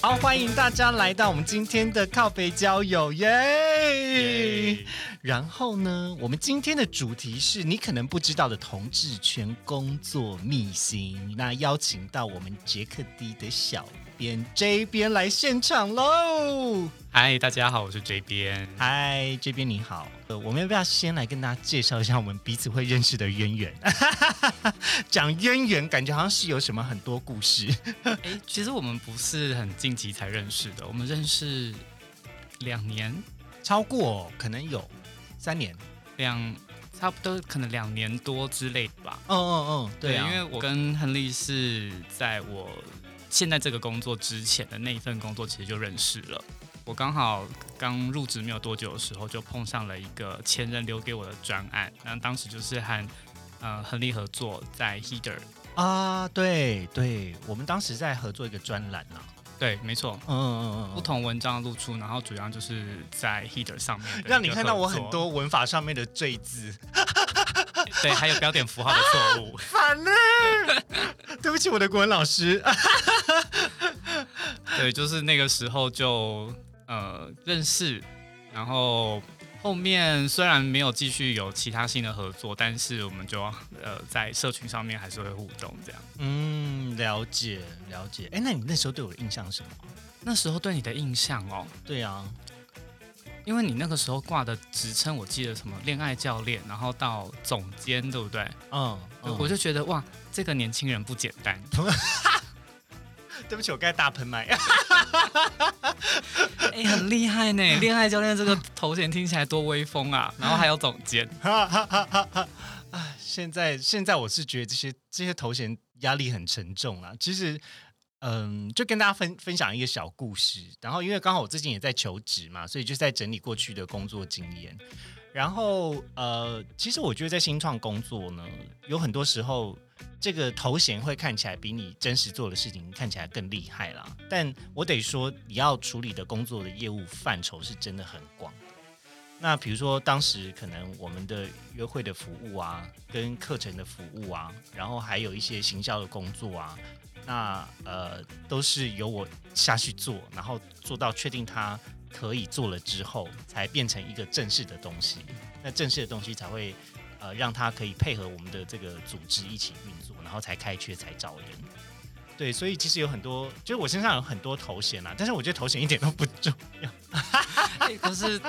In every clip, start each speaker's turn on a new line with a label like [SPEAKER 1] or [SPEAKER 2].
[SPEAKER 1] 好，欢迎大家来到我们今天的靠北交友耶！然后呢，我们今天的主题是你可能不知道的同志圈工作秘辛。那邀请到我们杰克 D 的小编 J 边来现场喽。
[SPEAKER 2] 嗨，大家好，我是 J 边。
[SPEAKER 1] 嗨，这边你好。呃，我们要不要先来跟大家介绍一下我们彼此会认识的渊源？讲渊源，感觉好像是有什么很多故事。
[SPEAKER 2] 哎，其实我们不是很近期才认识的，我们认识两年，
[SPEAKER 1] 超过可能有三年，
[SPEAKER 2] 两差不多可能两年多之类的吧。
[SPEAKER 1] 嗯嗯嗯，对啊，
[SPEAKER 2] 因为我跟亨利是在我现在这个工作之前的那一份工作，其实就认识了。我刚好刚入职没有多久的时候，就碰上了一个前任留给我的专案，然后当时就是和呃亨利合作在 Heater
[SPEAKER 1] 啊，对对，我们当时在合作一个专栏啊，
[SPEAKER 2] 对，没错，
[SPEAKER 1] 嗯嗯嗯，
[SPEAKER 2] 不同文章露出，然后主要就是在 Heater 上面，
[SPEAKER 1] 让你看到我很多文法上面的赘字，
[SPEAKER 2] 对，还有标点符号的错误，
[SPEAKER 1] 反了，对不起，我的国文老师，
[SPEAKER 2] 对，就是那个时候就。呃，认识，然后后面虽然没有继续有其他新的合作，但是我们就呃在社群上面还是会互动这样。
[SPEAKER 1] 嗯，了解了解。哎，那你那时候对我的印象是什么？
[SPEAKER 2] 那时候对你的印象哦，
[SPEAKER 1] 对啊，
[SPEAKER 2] 因为你那个时候挂的职称，我记得什么恋爱教练，然后到总监，对不对？嗯，我就觉得哇，这个年轻人不简单。
[SPEAKER 1] 对不起，我刚才大喷麦。
[SPEAKER 2] 哎，很厉害呢！恋爱教练这个头衔听起来多威风啊！然后还有总监。
[SPEAKER 1] 啊，现在现在我是觉得这些这些头衔压力很沉重啊。其实，嗯，就跟大家分分享一个小故事。然后，因为刚好我最近也在求职嘛，所以就在整理过去的工作经验。然后，呃，其实我觉得在新创工作呢，有很多时候。这个头衔会看起来比你真实做的事情看起来更厉害啦，但我得说，你要处理的工作的业务范畴是真的很广。那比如说，当时可能我们的约会的服务啊，跟课程的服务啊，然后还有一些行销的工作啊，那呃，都是由我下去做，然后做到确定它可以做了之后，才变成一个正式的东西。那正式的东西才会。呃，让他可以配合我们的这个组织一起运作，然后才开缺才招人。对，所以其实有很多，就是我身上有很多头衔啊，但是我觉得头衔一点都不重要。
[SPEAKER 2] 可是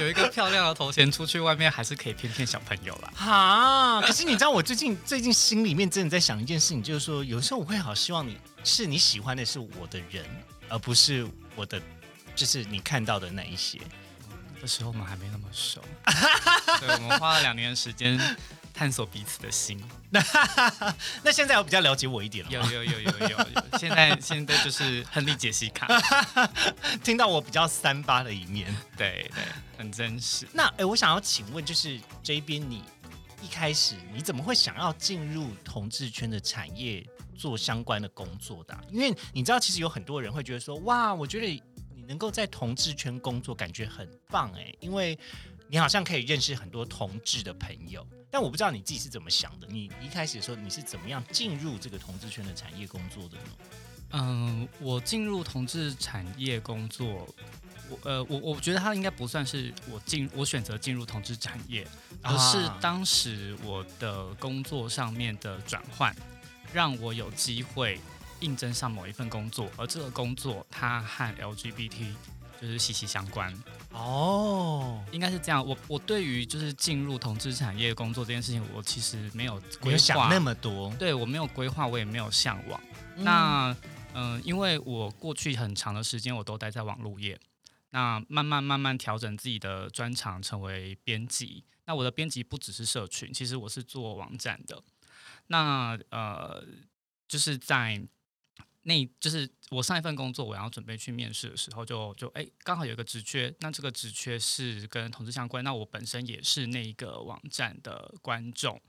[SPEAKER 2] 有一个漂亮的头衔，出去外面还是可以骗骗小朋友啦。
[SPEAKER 1] 哈，可是你知道，我最近最近心里面真的在想一件事情，就是说，有时候我会好希望你是你喜欢的是我的人，而不是我的，就是你看到的那一些。
[SPEAKER 2] 的时候我们还没那么熟，对，我们花了两年的时间探索彼此的心。
[SPEAKER 1] 那 那现在有比较了解我一点了
[SPEAKER 2] 有有有有有有。现在现在就是亨利杰西卡，
[SPEAKER 1] 听到我比较三八的一面，
[SPEAKER 2] 对对，很真实。
[SPEAKER 1] 那哎，我想要请问，就是这边你一开始你怎么会想要进入同志圈的产业做相关的工作的？因为你知道，其实有很多人会觉得说，哇，我觉得。能够在同志圈工作，感觉很棒哎，因为你好像可以认识很多同志的朋友。但我不知道你自己是怎么想的。你一开始的时候，你是怎么样进入这个同志圈的产业工作的呢？
[SPEAKER 2] 嗯，我进入同志产业工作，我呃，我我觉得它应该不算是我进我选择进入同志产业，而是当时我的工作上面的转换，让我有机会。应征上某一份工作，而这个工作它和 LGBT 就是息息相关哦，应该是这样。我我对于就是进入同志产业工作这件事情，我其实没有规
[SPEAKER 1] 划那么多，
[SPEAKER 2] 对我没有规划，我也没有向往。那嗯，因为我过去很长的时间我都待在网络业，那慢慢慢慢调整自己的专长，成为编辑。那我的编辑不只是社群，其实我是做网站的。那呃，就是在那就是我上一份工作，我要准备去面试的时候，就就哎，刚好有一个职缺，那这个职缺是跟同事相关，那我本身也是那一个网站的观众，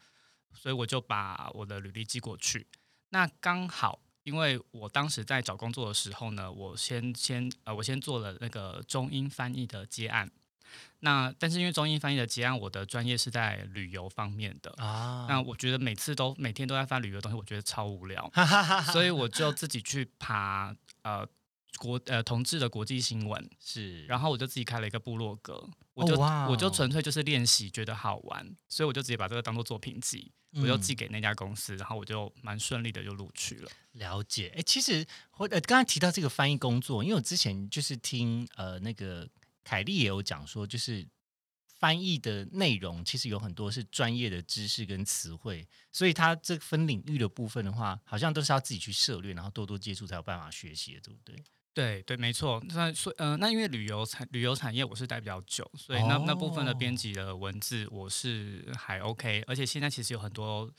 [SPEAKER 2] 所以我就把我的履历寄过去。那刚好因为我当时在找工作的时候呢，我先先呃，我先做了那个中英翻译的接案。那但是因为中英翻译的结案，我的专业是在旅游方面的啊。那我觉得每次都每天都在翻旅游东西，我觉得超无聊，所以我就自己去爬呃国呃同志的国际新闻
[SPEAKER 1] 是，
[SPEAKER 2] 然后我就自己开了一个部落格，我就我就纯粹就是练习，觉得好玩，所以我就直接把这个当做作品集，我就寄给那家公司，然后我就蛮顺利的就录取了。
[SPEAKER 1] 了解，哎，其实我呃刚才提到这个翻译工作，因为我之前就是听呃那个。凯莉也有讲说，就是翻译的内容其实有很多是专业的知识跟词汇，所以他这分领域的部分的话，好像都是要自己去涉猎，然后多多接触才有办法学习，对不对？
[SPEAKER 2] 对对，没错。那所呃，那因为旅游产旅游产业我是待比较久，所以那那部分的编辑的文字我是还 OK，而且现在其实有很多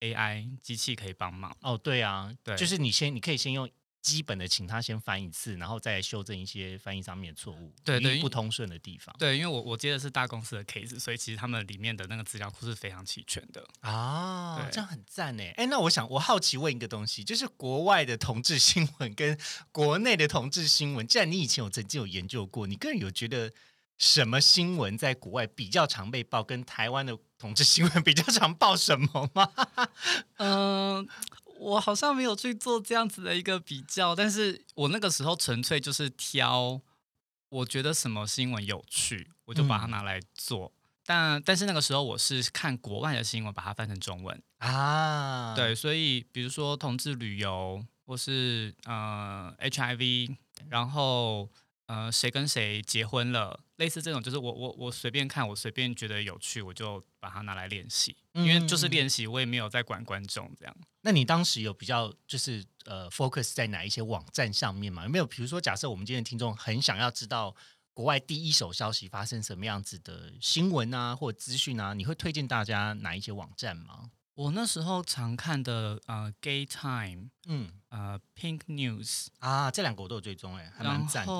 [SPEAKER 2] AI 机器可以帮忙。
[SPEAKER 1] 哦，对啊，对，就是你先你可以先用。基本的，请他先翻一次，然后再修正一些翻译上面的错误，
[SPEAKER 2] 对对，
[SPEAKER 1] 不通顺的地方。
[SPEAKER 2] 对，因为我我接的是大公司的 case，所以其实他们里面的那个资料库是非常齐全的
[SPEAKER 1] 啊，这样很赞呢。哎，那我想我好奇问一个东西，就是国外的同志新闻跟国内的同志新闻，既然你以前有曾经有研究过，你个人有觉得什么新闻在国外比较常被报，跟台湾的同志新闻比较常报什么吗？
[SPEAKER 2] 嗯。我好像没有去做这样子的一个比较，但是我那个时候纯粹就是挑，我觉得什么新闻有趣，我就把它拿来做。但但是那个时候我是看国外的新闻，把它翻成中文啊。对，所以比如说同志旅游，或是呃 HIV，然后。呃，谁跟谁结婚了？类似这种，就是我我我随便看，我随便觉得有趣，我就把它拿来练习。因为就是练习，我也没有在管观众这样。
[SPEAKER 1] 那你当时有比较就是呃 focus 在哪一些网站上面吗？有没有？比如说，假设我们今天的听众很想要知道国外第一手消息发生什么样子的新闻啊，或资讯啊，你会推荐大家哪一些网站吗？
[SPEAKER 2] 我那时候常看的呃，Gay Time，嗯，呃，Pink News
[SPEAKER 1] 啊，这两个我都有追踪，哎，还蛮赞的。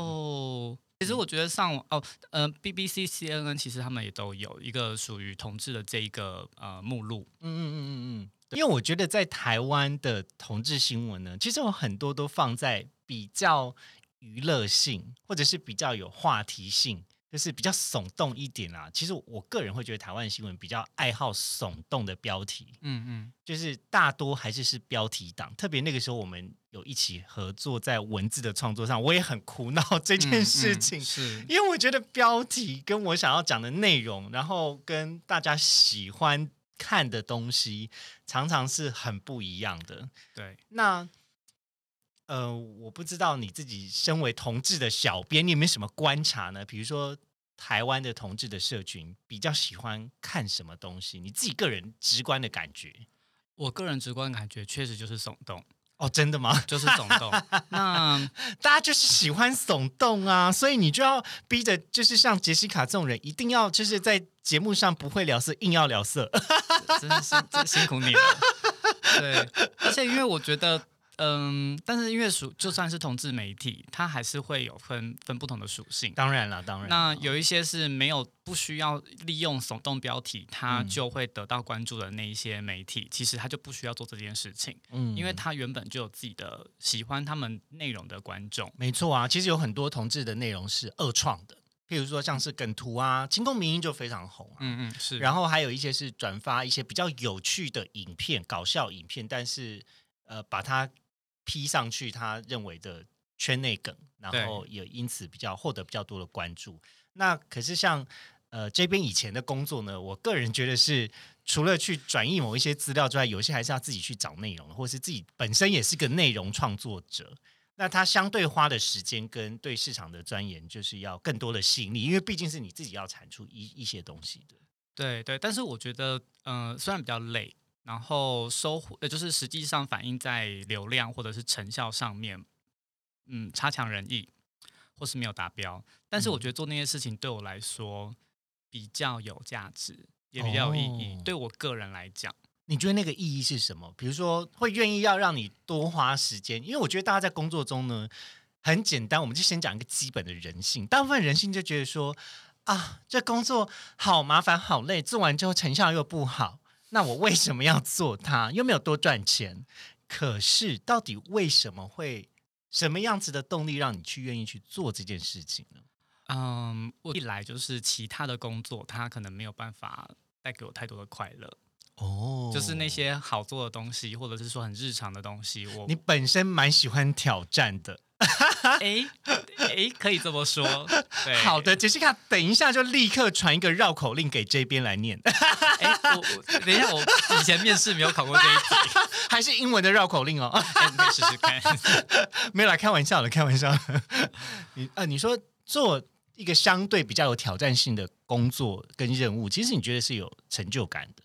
[SPEAKER 2] 其实我觉得上网哦，呃，BBC、CNN 其实他们也都有一个属于同志的这一个呃目录。嗯嗯嗯
[SPEAKER 1] 嗯嗯。因为我觉得在台湾的同志新闻呢，其实有很多都放在比较娱乐性，或者是比较有话题性。就是比较耸动一点啊，其实我个人会觉得台湾新闻比较爱好耸动的标题，嗯嗯，就是大多还是是标题党。特别那个时候我们有一起合作在文字的创作上，我也很苦恼这件事情，
[SPEAKER 2] 是
[SPEAKER 1] 因为我觉得标题跟我想要讲的内容，然后跟大家喜欢看的东西，常常是很不一样的。
[SPEAKER 2] 对，
[SPEAKER 1] 那。呃，我不知道你自己身为同志的小编，你有没有什么观察呢？比如说台湾的同志的社群比较喜欢看什么东西？你自己个人直观的感觉？
[SPEAKER 2] 我个人直观感觉确实就是耸动
[SPEAKER 1] 哦，真的吗？
[SPEAKER 2] 就是耸动。那
[SPEAKER 1] 大家就是喜欢耸动啊，所以你就要逼着，就是像杰西卡这种人，一定要就是在节目上不会聊色，硬要聊色，
[SPEAKER 2] 真是真辛苦你了。对，而且因为我觉得。嗯，但是因为属就算是同志媒体，它还是会有分分不同的属性。
[SPEAKER 1] 当然了，当然。
[SPEAKER 2] 那有一些是没有不需要利用耸动标题，它就会得到关注的那一些媒体，其实它就不需要做这件事情。嗯，因为它原本就有自己的喜欢他们内容的观众。
[SPEAKER 1] 没错啊，其实有很多同志的内容是二创的，譬如说像是梗图啊，清宫名音就非常红。
[SPEAKER 2] 嗯嗯，是。
[SPEAKER 1] 然后还有一些是转发一些比较有趣的影片、搞笑影片，但是呃，把它。P 上去，他认为的圈内梗，然后也因此比较获得比较多的关注。那可是像呃这边以前的工作呢，我个人觉得是除了去转译某一些资料之外，有些还是要自己去找内容，或是自己本身也是个内容创作者。那它相对花的时间跟对市场的钻研，就是要更多的吸引力，因为毕竟是你自己要产出一一些东西的。
[SPEAKER 2] 对对，但是我觉得，嗯，虽然比较累。然后收获，呃，就是实际上反映在流量或者是成效上面，嗯，差强人意，或是没有达标。但是我觉得做那些事情对我来说比较有价值，也比较有意义。对我个人来讲，
[SPEAKER 1] 你觉得那个意义是什么？比如说会愿意要让你多花时间，因为我觉得大家在工作中呢，很简单，我们就先讲一个基本的人性。大部分人性就觉得说，啊，这工作好麻烦、好累，做完之后成效又不好。那我为什么要做它？又没有多赚钱，可是到底为什么会什么样子的动力让你去愿意去做这件事情呢？
[SPEAKER 2] 嗯，我一来就是其他的工作，它可能没有办法带给我太多的快乐。
[SPEAKER 1] 哦
[SPEAKER 2] 就是那些好做的东西，或者是说很日常的东西，我
[SPEAKER 1] 你本身蛮喜欢挑战的。
[SPEAKER 2] 哎哎，可以这么说。对，
[SPEAKER 1] 好的，杰西卡，等一下就立刻传一个绕口令给这边来念，
[SPEAKER 2] 哎，我我等一下，我以前面试没有考过这一题，
[SPEAKER 1] 还是英文的绕口令哦。
[SPEAKER 2] 可以试试看。
[SPEAKER 1] 没有啦，开玩笑的，开玩笑的。你啊，你说做一个相对比较有挑战性的工作跟任务，其实你觉得是有成就感的。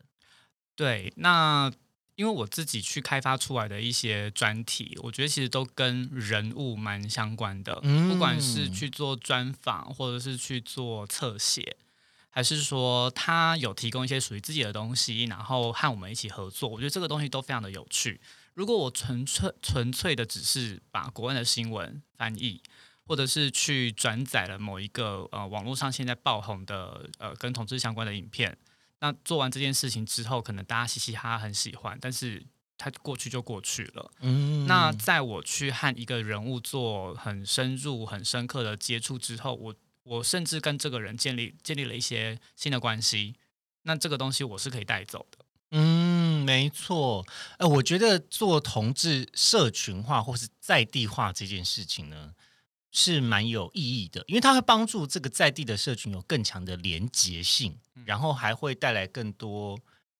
[SPEAKER 2] 对，那因为我自己去开发出来的一些专题，我觉得其实都跟人物蛮相关的，
[SPEAKER 1] 嗯
[SPEAKER 2] 不管是去做专访，或者是去做侧写。还是说他有提供一些属于自己的东西，然后和我们一起合作，我觉得这个东西都非常的有趣。如果我纯粹纯粹的只是把国外的新闻翻译，或者是去转载了某一个呃网络上现在爆红的呃跟同志相关的影片，那做完这件事情之后，可能大家嘻嘻哈哈很喜欢，但是它过去就过去了。
[SPEAKER 1] 嗯
[SPEAKER 2] 那在我去和一个人物做很深入、很深刻的接触之后，我我甚至跟这个人建立建立了一些新的关系。那这个东西我是可以带走的。
[SPEAKER 1] 嗯，没错。呃，我觉得做同志社群化或是在地化这件事情呢，是蛮有意义的，因为它会帮助这个在地的社群有更强的连结性，然后还会带来更多，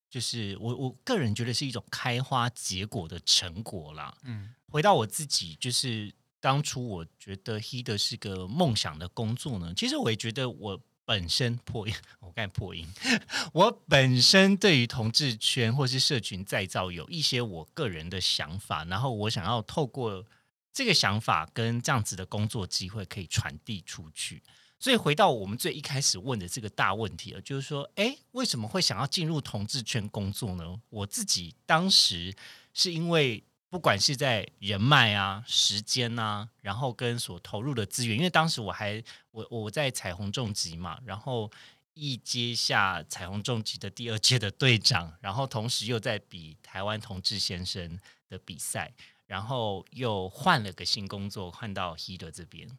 [SPEAKER 1] 就是我我个人觉得是一种开花结果的成果啦。
[SPEAKER 2] 嗯
[SPEAKER 1] 回到我自己，就是当初我觉得 He 是个梦想的工作呢，其实我也觉得我本身破音，我刚才破音，我本身对于同志圈或是社群再造有一些我个人的想法，然后我想要透过这个想法跟这样子的工作机会可以传递出去。所以回到我们最一开始问的这个大问题了，就是说，哎，为什么会想要进入同志圈工作呢？我自己当时是因为不管是在人脉啊、时间啊，然后跟所投入的资源，因为当时我还我我在彩虹重疾嘛，然后一接下彩虹重疾的第二届的队长，然后同时又在比台湾同志先生的比赛，然后又换了个新工作，换到 He 这边，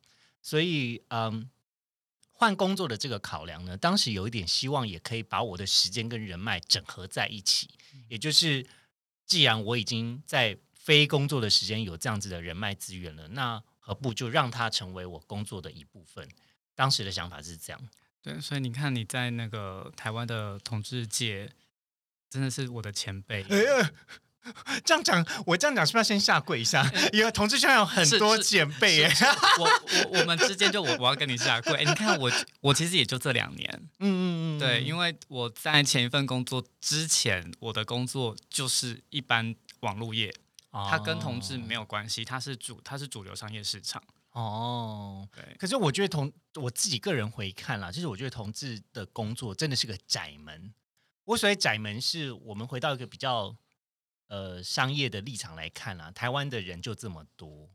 [SPEAKER 1] 所以嗯。换工作的这个考量呢，当时有一点希望，也可以把我的时间跟人脉整合在一起。也就是，既然我已经在非工作的时间有这样子的人脉资源了，那何不就让它成为我工作的一部分？当时的想法是这样。
[SPEAKER 2] 对，所以你看你在那个台湾的统治界，真的是我的前辈。
[SPEAKER 1] 哎呀，这样讲，我这样讲是不是要先下跪一下？因为同志圈有很多前辈耶。
[SPEAKER 2] 我我我们之间就我我要跟你下跪。哎你看我我其实也就这两年，
[SPEAKER 1] 嗯嗯嗯，
[SPEAKER 2] 对，因
[SPEAKER 1] 为
[SPEAKER 2] 为我在前一份工作之前，我的工作就是一般网络业，它跟同志没有关系，它是主它是主流商业市场。
[SPEAKER 1] 哦。
[SPEAKER 2] 对，
[SPEAKER 1] 可是我觉得同我自己个人回看啦，就是我觉得同志的工作真的是个窄门。我所谓窄门，是我们回到一个比较呃商业的立场来看啊，台湾的人就这么多。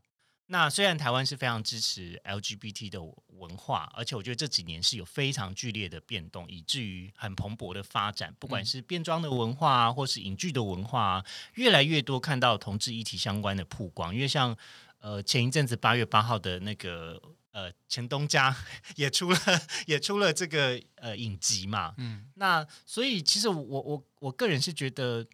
[SPEAKER 1] 那虽然台湾是非常支持 LGBT 的文化，而且我觉得这几年是有非常剧烈的变动，以至于很蓬勃的发展。不管是变装的文化啊，或是影剧的文化啊，越来越多看到同志议题相关的曝光。因为像呃前一阵子八月八号的那个呃陈东家 也出了也出了这个呃影集嘛，
[SPEAKER 2] 嗯，
[SPEAKER 1] 那所以其实我我我个人是觉得，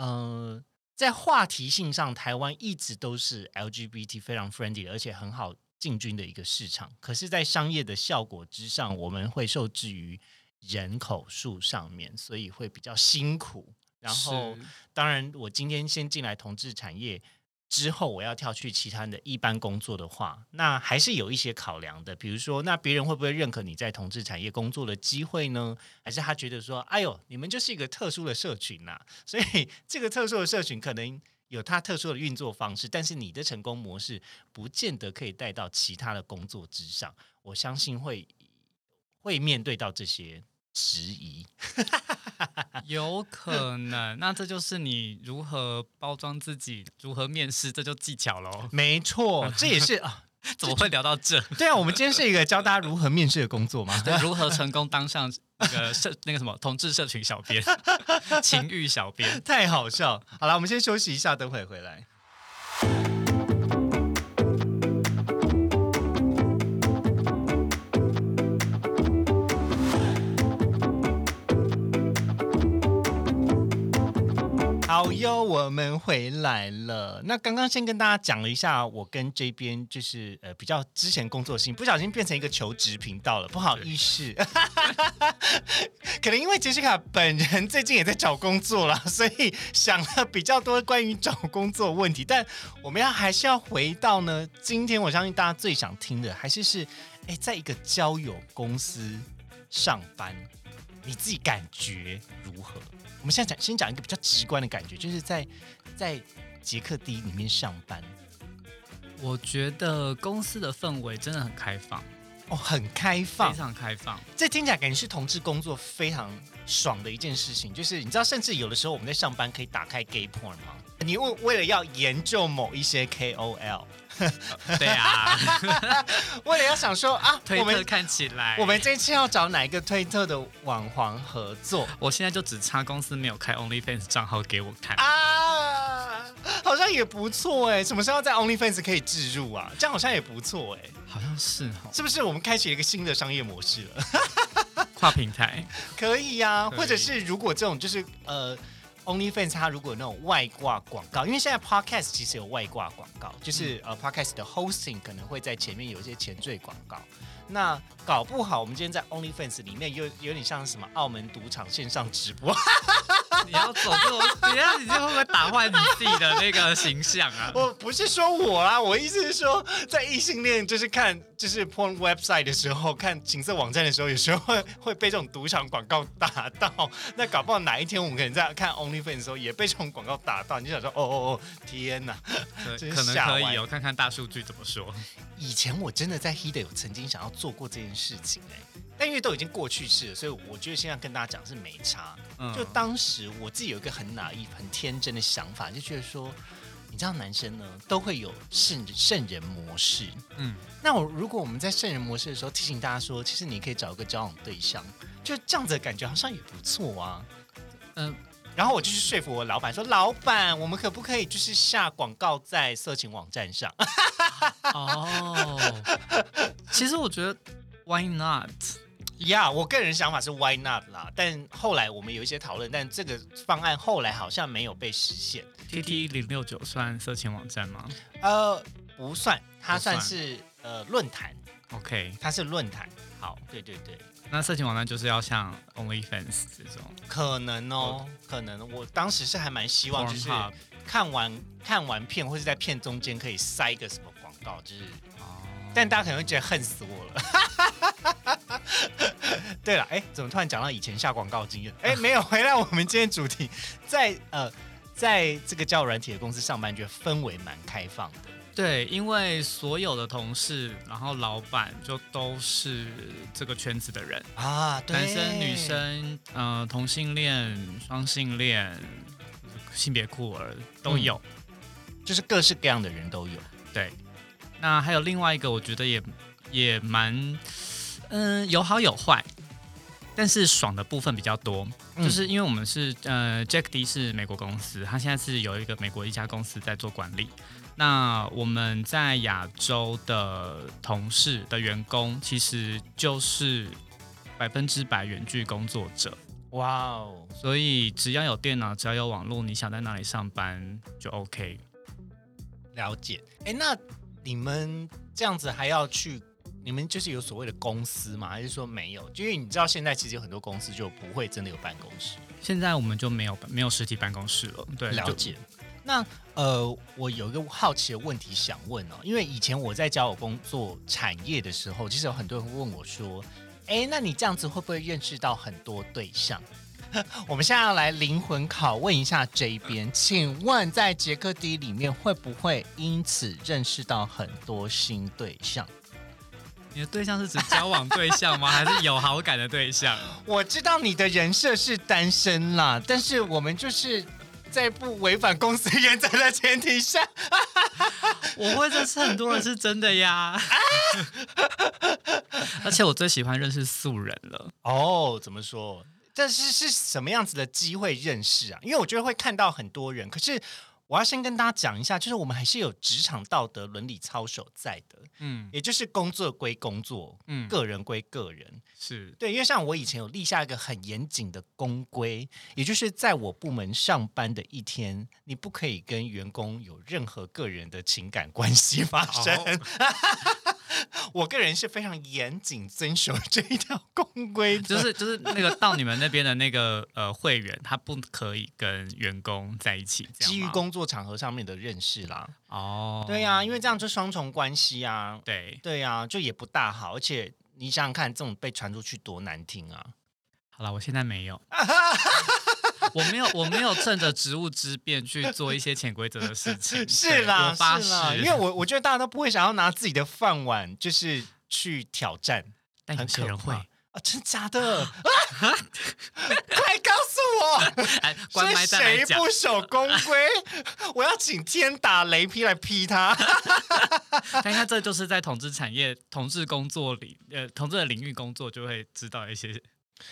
[SPEAKER 1] 呃，在话题性上，台湾一直都是 LGBT 非常 friendly，而且很好进军的一个市场。可是，在商业的效果之上，我们会受制于人口数上面，所以会比较辛苦。然后，当然，我今天先进来同志产业之后，我要跳去其他的一般工作的话，那还是有一些考量的。比如说，那别人会不会认可你在同志产业工作的机会呢？还是他觉得说，哎呦，你们就是一个特殊的社群呐、所以这个特殊的社群可能有它特殊的运作方式，但是你的成功模式不见得可以带到其他的工作之上。我相信会会面对到这些质疑。
[SPEAKER 2] 有可能。那这就是你如何包装自己，如何面试，这就技巧喽。
[SPEAKER 1] 没错，这也是啊。
[SPEAKER 2] 怎么会聊到这？
[SPEAKER 1] 对啊，我们今天是一个教大家如何面试的工作嘛。
[SPEAKER 2] 对，如何成功当上那个社那个什么同志社群小编、情欲小编？
[SPEAKER 1] 太好笑。好了，我们先休息一下，等会回来。好哟，我们回来了。那刚刚先跟大家讲了一下，我跟这边就是呃比较之前工作性，不小心变成一个求职频道了，不好意思。可能因为杰西卡本人最近也在找工作了，所以想了比较多关于找工作问题。但我们要还是要回到呢，今天我相信大家最想听的还是是，哎，在一个交友公司上班，你自己感觉如何？我们现在讲，先讲一个比较直观的感觉，就是在在捷克 D 里面上班，
[SPEAKER 2] 我觉得公司的氛围真的很开放
[SPEAKER 1] 哦，很开放，
[SPEAKER 2] 非常开放。
[SPEAKER 1] 这听起来感觉是同志工作非常爽的一件事情。就是你知道，甚至有的时候我们在上班可以打开 Gay Porn 吗？你为为了要研究某一些 KOL。
[SPEAKER 2] 对啊，
[SPEAKER 1] 为了要想说啊，
[SPEAKER 2] 推特看起来，
[SPEAKER 1] 我们这次要找哪一个推特的网黄合作？
[SPEAKER 2] 我现在就只差公司没有开 OnlyFans 账号给我看
[SPEAKER 1] 啊，好像也不错哎。什么时候在 OnlyFans 可以置入啊？这样好像也不错哎，
[SPEAKER 2] 好像是
[SPEAKER 1] 是不是我们开启了一个新的商业模式了？
[SPEAKER 2] 跨平台
[SPEAKER 1] 可以呀，或者是如果这种就是呃。OnlyFans 它如果有那种外挂广告，因为现在 Podcast 其实有外挂广告，就是呃 Podcast 的 Hosting 可能会在前面有一些前缀广告。那搞不好我们今天在 OnlyFans 里面有有点像什么澳门赌场线上直播。
[SPEAKER 2] 哈哈哈你要走这种，你要你这会不会打坏你自己的那个形象啊？
[SPEAKER 1] 我不是说我啦，我意思是说，在异性恋就是看就是 porn website 的时候，看情色网站的时候，有时候会会被这种赌场广告打到。那搞不好哪一天我们可能在看 OnlyFans 的时候，也被这种广告打到，你就想说，哦哦哦，天哪，
[SPEAKER 2] 可能可以哦，看看大数据怎么说。
[SPEAKER 1] 以前我真的在 h e d 有曾经想要做过这件事情哎。但因为都已经过去式了，所以我觉得现在跟大家讲是没差。就当时我自己有一个很哪一很天真的想法，就觉得说，你知道男生呢都会有圣圣人模式。嗯，那我如果我们在圣人模式的时候提醒大家说，其实你可以找一个交往对象，就这样子的感觉好像也不错啊。嗯，然后我就去说服我老板说，老板，我们可不可以就是下广告在色情网站上？
[SPEAKER 2] 哦，其实我觉得 Why not？
[SPEAKER 1] 呀，我个人想法是 Why not 啦？但后来我们有一些讨论，但这个方案后来好像没有被实现。
[SPEAKER 2] T T 零六九算色情网站吗？
[SPEAKER 1] 呃，不算，它算是呃论坛。
[SPEAKER 2] OK，
[SPEAKER 1] 它是论坛。好，对对对。
[SPEAKER 2] 那色情网站就是要像 OnlyFans 这种？
[SPEAKER 1] 可能哦，可能。我当时是还蛮希望，就是看完看完片，或是在片中间可以塞一个什么广告，就是。但大家可能会觉得恨死我了。对了，哎，怎么突然讲到以前下广告经验？哎，没有，回来我们今天主题，在呃，在这个叫软体的公司上班，觉得氛围蛮开放的。
[SPEAKER 2] 对，因为所有的同事，然后老板就都是这个圈子的人啊，男生、女生，呃，同性恋、双性恋、性别酷儿都有，
[SPEAKER 1] 就是各式各样的人都有。
[SPEAKER 2] 对。那还有另外一个，我觉得也也蛮，嗯，有好有坏，但是爽的部分比较多，就是因为我们是呃，Jack D 是美国公司，他现在是有一个美国一家公司在做管理。那我们在亚洲的同事的员工，其实就是百分之百远距工作者。哇哦！所以只要有电脑，只要有网络，你想在哪里上班就 OK。
[SPEAKER 1] 了解。哎，那。你们这样子还要去？你们就是有所谓的公司吗？还是说没有？因为你知道现在其实有很多公司就不会真的有办公室。
[SPEAKER 2] 现在我们就没有没有实体办公室了。对，
[SPEAKER 1] 了解。那呃，我有一个好奇的问题想问哦，因为以前我在交友工作产业的时候，其实有很多人会问我说：“哎，那你这样子会不会认识到很多对象？” 我们现在要来灵魂拷问一下这边，请问在杰克 D 里面会不会因此认识到很多新对象？
[SPEAKER 2] 你的对象是指交往对象吗？还是有好感的对象？
[SPEAKER 1] 我知道你的人设是单身啦，但是我们就是在不违反公司原则的前提下，
[SPEAKER 2] 我会认识很多人是真的呀。而且我最喜欢认识素人了。
[SPEAKER 1] 哦，怎么说？这是是什么样子的机会认识啊？因为我觉得会看到很多人，可是我要先跟大家讲一下，就是我们还是有职场道德伦理操守在的，
[SPEAKER 2] 嗯
[SPEAKER 1] 也就是工作归工作，
[SPEAKER 2] 嗯，
[SPEAKER 1] 个人归个人。
[SPEAKER 2] 是
[SPEAKER 1] 对，因为像我以前有立下一个很严谨的公规，也就是在我部门上班的一天，你不可以跟员工有任何个人的情感关系发生。
[SPEAKER 2] 哦
[SPEAKER 1] 我个人是非常严谨遵守这一条公规的，
[SPEAKER 2] 就是就是那个到你们那边的那个呃会员，他不可以跟员工在一起，
[SPEAKER 1] 基于工作场合上面的认识啦。
[SPEAKER 2] 哦，
[SPEAKER 1] 对呀、因为这样就双重关系啊。
[SPEAKER 2] 对，
[SPEAKER 1] 对呀、就也不大好，而且你想想看，这种被传出去多难听啊！
[SPEAKER 2] 好了，我现在没有，我没有，我没有趁着职务之便去做一些潜规则的事情。
[SPEAKER 1] 是啦，是啦，因为我我觉得大家都不会想要拿自己的饭碗，就是去挑战，
[SPEAKER 2] 但有些人会，
[SPEAKER 1] 啊！真假的？啊快告诉我，
[SPEAKER 2] 哎，关麦
[SPEAKER 1] 是
[SPEAKER 2] 再。
[SPEAKER 1] 谁不守公规？我要请天打雷劈来劈他。
[SPEAKER 2] 但看这就是在统治产业、统治工作里，呃，统治的领域工作，就会知道一些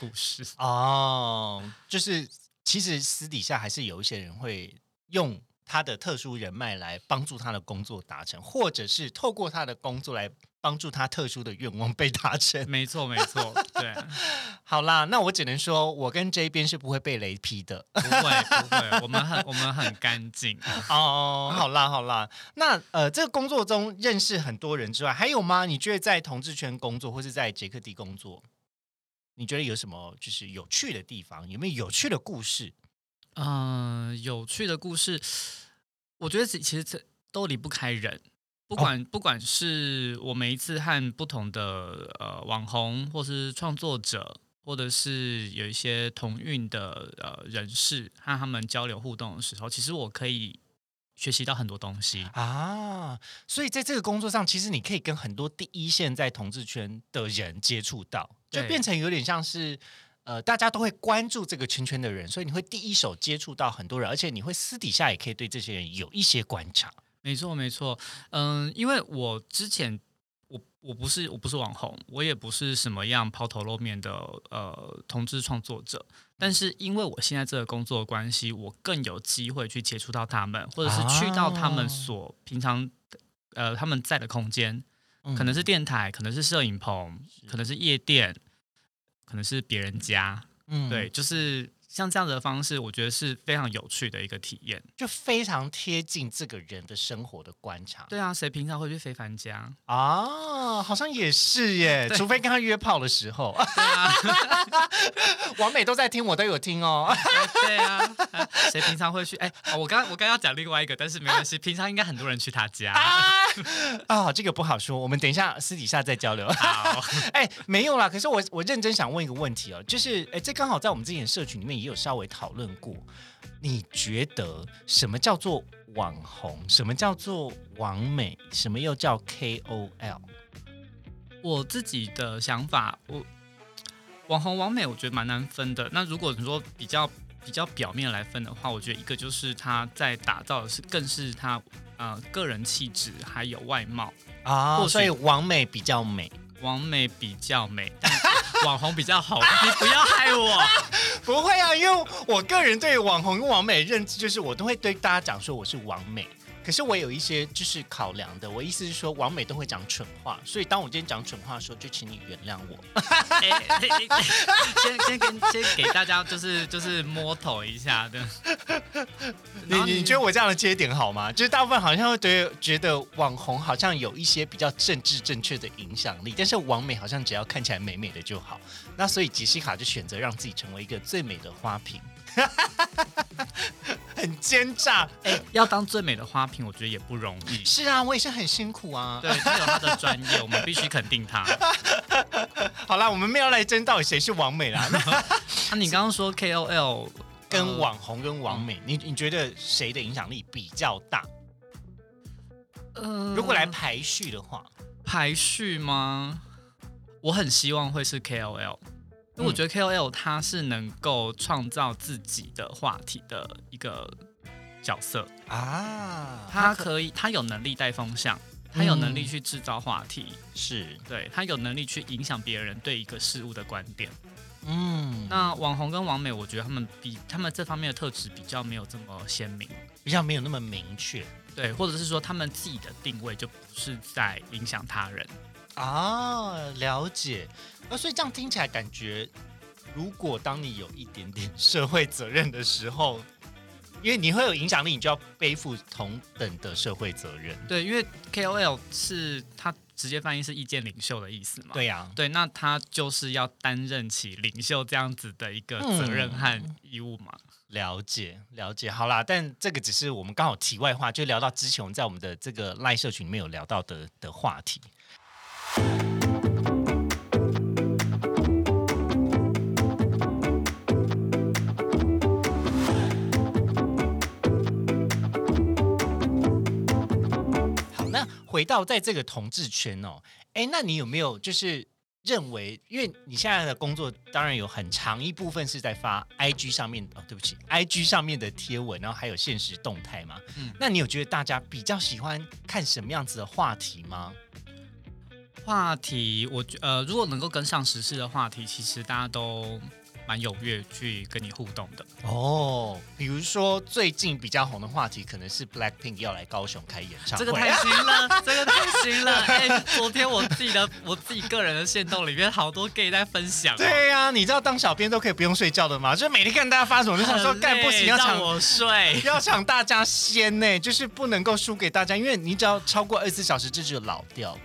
[SPEAKER 2] 故事。
[SPEAKER 1] 哦，就是其实私底下还是有一些人会用他的特殊人脉来帮助他的工作达成，或者是透过他的工作来帮助他特殊的愿望被达成。
[SPEAKER 2] 没错，没错，对，
[SPEAKER 1] 好啦，那我只能说，我跟这边是不会被雷劈的。
[SPEAKER 2] 不会，不会，我们很，我们很干净。
[SPEAKER 1] 哦，好啦，好啦，那呃，这个工作中认识很多人之外，还有吗？你觉得在同志圈工作，或是在捷克地工作，你觉得有什么就是有趣的地方？有没有有趣的故事？
[SPEAKER 2] 嗯、有趣的故事，我觉得其实这都离不开人。不管、不管是我每一次和不同的呃网红，或是创作者，或者是有一些同运的呃人士和他们交流互动的时候，其实我可以学习到很多东西。
[SPEAKER 1] 啊，所以在这个工作上，其实你可以跟很多第一线在同志圈的人接触到，就变成有点像是。呃，大家都会关注这个圈圈的人，所以你会第一手接触到很多人，而且你会私底下也可以对这些人有一些观察。
[SPEAKER 2] 没错，没错，嗯，因为我之前我我不是我不是网红，我也不是什么样抛头露面的呃同志创作者，但是因为我现在这个工作的关系，我更有机会去接触到他们，或者是去到他们所平常呃他们在的空间，可能是电台，可能是摄影棚，可能是夜店，可能是别人家，
[SPEAKER 1] 嗯。
[SPEAKER 2] 对，就是像这样子的方式，我觉得是非常有趣的一个体验。
[SPEAKER 1] 就非常贴近这个人的生活的观察。
[SPEAKER 2] 对啊，谁平常会去非凡家？
[SPEAKER 1] 啊，好像也是耶，除非跟他约炮的时候，
[SPEAKER 2] 对啊。
[SPEAKER 1] 王美都在听，我都有听哦。
[SPEAKER 2] 对啊，啊谁平常会去？哎、哦我刚我刚要讲另外一个，但是没关系，平常应该很多人去他家。
[SPEAKER 1] 啊啊，这个不好说，我们等一下私底下再交流。
[SPEAKER 2] 好，
[SPEAKER 1] 哎，没有啦，可是我我认真想问一个问题哦，就是哎，这刚好在我们之前的社群里面也有稍微讨论过，你觉得什么叫做网红？什么叫做网美？什么又叫 KOL？
[SPEAKER 2] 我自己的想法，我网红网美，我觉得蛮难分的。那如果你说比较比较表面来分的话，我觉得一个就是他在打造的是更是他呃个人气质还有外貌，
[SPEAKER 1] 啊，所以网美比较美。
[SPEAKER 2] 王美比较美，网红比较好。你不要害我。
[SPEAKER 1] 不会啊，因为我个人对网红跟王美认知就是，我都会对大家讲说我是王美。可是我有一些就是考量的，我意思是说，王美都会讲蠢话，所以当我今天讲蠢话的时候，就请你原谅我。
[SPEAKER 2] 先先跟先给大家就是就是摸头一下的。
[SPEAKER 1] 你你觉得我这样的接点好吗？就是大部分好像会对觉得网红好像有一些比较政治正确的影响力，但是王美好像只要看起来美美的就好。那所以杰西卡就选择让自己成为一个最美的花瓶，很奸诈。
[SPEAKER 2] 哎、要当最美的花瓶，我觉得也不容易。
[SPEAKER 1] 是啊，我也是很辛苦啊。
[SPEAKER 2] 对，他有他的专业，我们必须肯定他。
[SPEAKER 1] 好啦，我们没有来争到底谁是王美啦。那
[SPEAKER 2] 那、你刚刚说 KOL
[SPEAKER 1] 跟网红跟王美，你你觉得谁的影响力比较大？
[SPEAKER 2] 呃
[SPEAKER 1] 如果来排序的话，
[SPEAKER 2] 排序吗？我很希望会是 KOL，因为我觉得 KOL 他是能够创造自己的话题的一个角色。
[SPEAKER 1] 啊，
[SPEAKER 2] 他可以，他有能力带风向，他有能力去制造话题，
[SPEAKER 1] 是。
[SPEAKER 2] 对他有能力去影响别人对一个事物的观点。
[SPEAKER 1] 嗯，
[SPEAKER 2] 那网红跟网美，我觉得他们比他们这方面的特质比较没有这么鲜明，
[SPEAKER 1] 比较没有那么明确。
[SPEAKER 2] 对，或者是说他们自己的定位就不是在影响他人。
[SPEAKER 1] 啊，了解。呃，所以这样听起来感觉，如果当你有一点点社会责任的时候，因为你会有影响力，你就要背负同等的社会责任。
[SPEAKER 2] 对，因为 KOL 是他直接翻译是意见领袖的意思嘛。
[SPEAKER 1] 对呀、
[SPEAKER 2] 对，那他就是要担任起领袖这样子的一个责任和义务嘛。
[SPEAKER 1] 了解了解，好啦，但这个只是我们刚好题外话，就聊到之前我们在我们的这个赖社群里面有聊到的的话题。好，那回到在这个同志圈哦，哎，那你有没有就是认为，因为你现在的工作当然有很长一部分是在发 IG 上面哦，对不起，IG 上面的贴文，然后还有现实动态嘛。
[SPEAKER 2] 嗯
[SPEAKER 1] 那你有觉得大家比较喜欢看什么样子的话题吗？
[SPEAKER 2] 话题，我觉呃，如果能够跟上时事的话题，其实大家都蛮踊跃去跟你互动的。
[SPEAKER 1] 哦，比如说最近比较红的话题，可能是 Blackpink 要来高雄开演唱会，
[SPEAKER 2] 这个太行了，这个太行了！哎、昨天我自己的我自己个人的线动里面，好多 gay 在分享、哦。
[SPEAKER 1] 对呀、你知道当小编都可以不用睡觉的吗？就是每天看大家发什么，就想说干不行，要抢
[SPEAKER 2] 我睡。
[SPEAKER 1] 要抢大家先呢，就是不能够输给大家，因为你只要超过二十四小时，这就老掉了，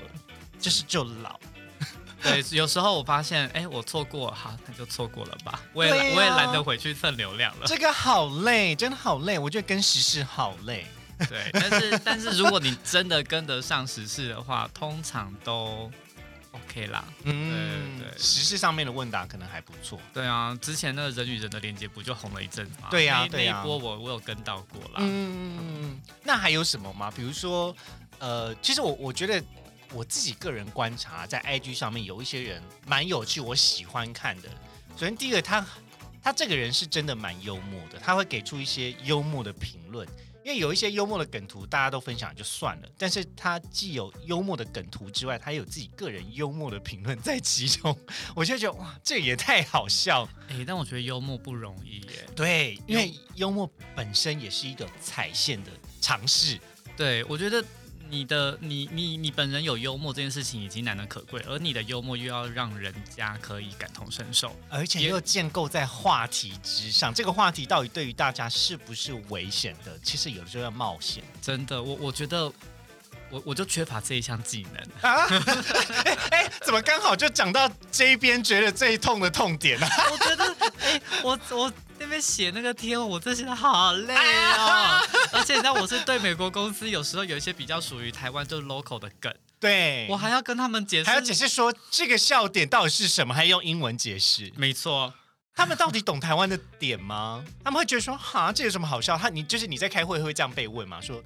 [SPEAKER 1] 就是就老。
[SPEAKER 2] 对，有时候我发现，哎、我错过，好，那就错过了吧。我也、
[SPEAKER 1] 啊
[SPEAKER 2] 我也懒得回去蹭流量了。
[SPEAKER 1] 这个好累，真的好累，我觉得跟时事好累。
[SPEAKER 2] 对，但是但是如果你真的跟得上时事的话，通常都 OK 啦。
[SPEAKER 1] 嗯，
[SPEAKER 2] 对对
[SPEAKER 1] 时事上面的问答可能还不错。
[SPEAKER 2] 对啊，之前那个人与人的连接不就红了一阵吗？
[SPEAKER 1] 对呀
[SPEAKER 2] 那
[SPEAKER 1] 对呀
[SPEAKER 2] 那一波我我有跟到过啦。
[SPEAKER 1] 嗯，那还有什么吗？比如说，呃，其实我我觉得我自己个人观察，在 IG 上面有一些人蛮有趣，我喜欢看的。首先第一个，他他这个人是真的蛮幽默的，他会给出一些幽默的评论。因为有一些幽默的梗图，大家都分享就算了，但是他既有幽默的梗图之外，他也有自己个人幽默的评论在其中，我就觉得哇，这也太好笑。
[SPEAKER 2] 哎、但我觉得幽默不容易耶。
[SPEAKER 1] 对，因为幽默本身也是一个踩线的尝试。
[SPEAKER 2] 对，我觉得你的你你你本人有幽默这件事情已经难能可贵，而你的幽默又要让人家可以感同身受。
[SPEAKER 1] 而且
[SPEAKER 2] 也
[SPEAKER 1] 又建构在话题之上，这个话题到底对于大家是不是危险的？其实有的时候要冒险
[SPEAKER 2] 真的，我我觉得我我就缺乏这一项技能。
[SPEAKER 1] 啊！哎、哎怎么刚好就讲到这一边觉得最痛的痛点啊？
[SPEAKER 2] 我觉得，哎、我我那边写那个贴文，我真的好累哦。而且你知道，我是对美国公司有时候有一些比较属于台湾就是 local 的梗，
[SPEAKER 1] 对，
[SPEAKER 2] 我还要跟他们解释，
[SPEAKER 1] 还要解释说这个笑点到底是什么，还用英文解释。
[SPEAKER 2] 没错，
[SPEAKER 1] 他们到底懂台湾的点吗？他们会觉得说，哈，这有什么好笑？他你就是你在开会会这样被问嘛？说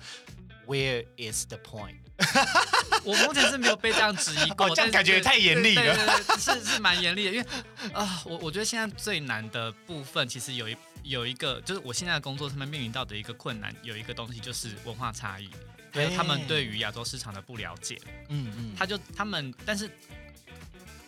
[SPEAKER 1] Where is the point？
[SPEAKER 2] 我目前是没有被这样质疑过，
[SPEAKER 1] 哦这样感觉也太严厉了。
[SPEAKER 2] 对对对对是是蛮严厉的，因为啊、我我觉得现在最难的部分，其实有一有一个，就是我现在的工作他们面临到的一个困难，有一个东西就是文化差异，还有他们对于亚洲市场的不了解，
[SPEAKER 1] 嗯嗯，
[SPEAKER 2] 他就他们，但是